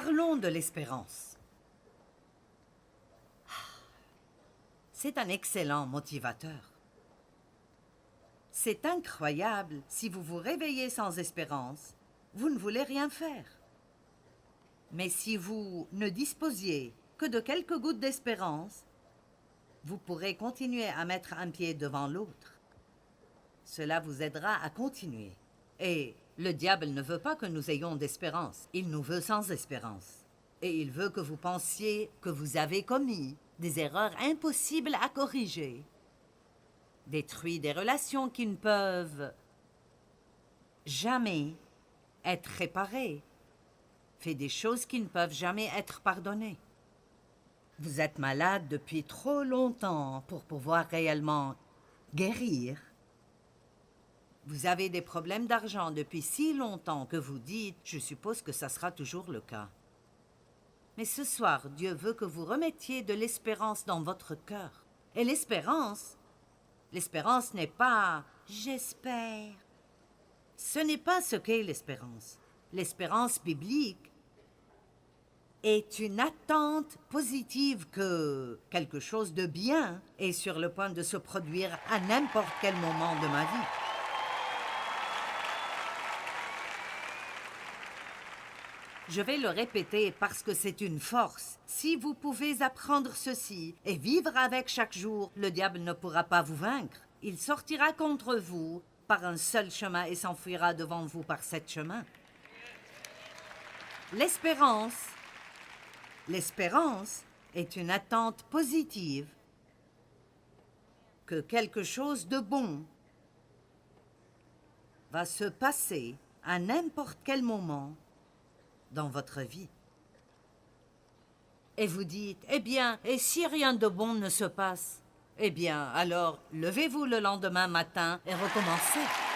Parlons de l'espérance. C'est un excellent motivateur. C'est incroyable, si vous vous réveillez sans espérance, vous ne voulez rien faire. Mais si vous ne disposiez que de quelques gouttes d'espérance, vous pourrez continuer à mettre un pied devant l'autre. Cela vous aidera à continuer. Et le diable ne veut pas que nous ayons d'espérance, il nous veut sans espérance. Et il veut que vous pensiez que vous avez commis des erreurs impossibles à corriger, détruit des relations qui ne peuvent jamais être réparées, fait des choses qui ne peuvent jamais être pardonnées. Vous êtes malade depuis trop longtemps pour pouvoir réellement guérir. Vous avez des problèmes d'argent depuis si longtemps que vous dites, je suppose que ça sera toujours le cas. Mais ce soir, Dieu veut que vous remettiez de l'espérance dans votre cœur. Et l'espérance, l'espérance n'est pas j'espère. Ce n'est pas ce qu'est l'espérance. L'espérance biblique est une attente positive que quelque chose de bien est sur le point de se produire à n'importe quel moment de ma vie. Je vais le répéter parce que c'est une force. Si vous pouvez apprendre ceci et vivre avec chaque jour, le diable ne pourra pas vous vaincre. Il sortira contre vous par un seul chemin et s'enfuira devant vous par sept chemins. L'espérance, l'espérance est une attente positive que quelque chose de bon va se passer à n'importe quel moment dans votre vie. Et vous dites, eh bien, et si rien de bon ne se passe? Eh bien, alors, levez-vous le lendemain matin et recommencez.